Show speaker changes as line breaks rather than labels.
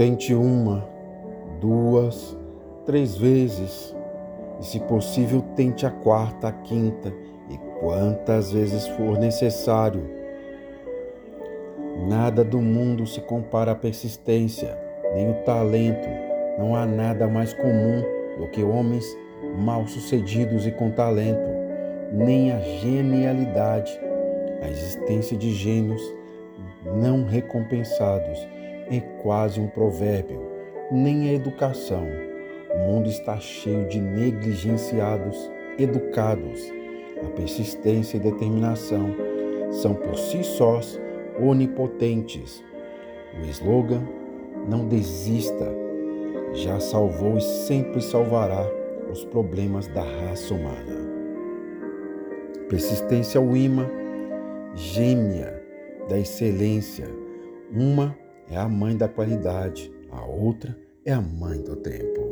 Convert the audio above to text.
Tente uma, duas, três vezes. E, se possível, tente a quarta, a quinta e quantas vezes for necessário. Nada do mundo se compara à persistência, nem o talento. Não há nada mais comum do que homens mal-sucedidos e com talento, nem a genialidade, a existência de gênios não recompensados é quase um provérbio, nem a educação. O mundo está cheio de negligenciados educados. A persistência e determinação são por si sós onipotentes. O slogan Não desista já salvou e sempre salvará os problemas da raça humana. Persistência é o imã gêmea da excelência. Uma é a mãe da qualidade, a outra é a mãe do tempo.